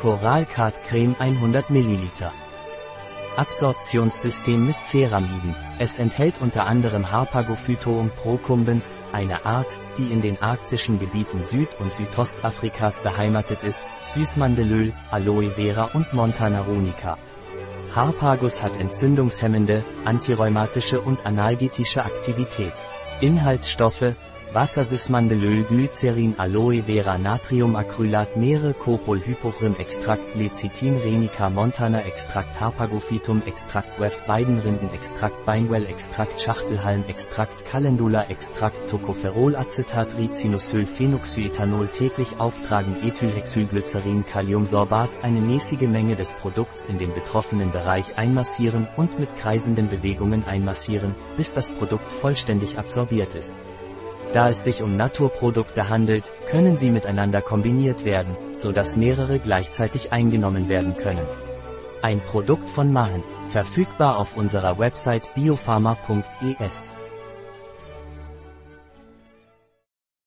Coralcard Creme 100 ml. Absorptionssystem mit Ceramiden. Es enthält unter anderem Harpagophytoum procumbens, eine Art, die in den arktischen Gebieten Süd- und Südostafrikas beheimatet ist, Süßmandelöl, Aloe Vera und Montana runica. Harpagus hat entzündungshemmende, antirheumatische und analgetische Aktivität. Inhaltsstoffe, Wassersysmandelöl Glycerin Aloe Vera Natriumacrylat Meere Copol Hypochrym Extrakt Lecithin Renica Montana Extrakt Harpagophytum Extrakt Wef Weidenrindenextrakt Beinwell Extrakt Schachtelhalm Extrakt Calendula Extrakt Tocopherolacetat Ricinusöl Phenoxyethanol täglich auftragen Ethylhexylglycerin Kaliumsorbat eine mäßige Menge des Produkts in den betroffenen Bereich einmassieren und mit kreisenden Bewegungen einmassieren, bis das Produkt vollständig absorbiert ist. Da es sich um Naturprodukte handelt, können sie miteinander kombiniert werden, so dass mehrere gleichzeitig eingenommen werden können. Ein Produkt von Mahen, verfügbar auf unserer Website biopharma.es.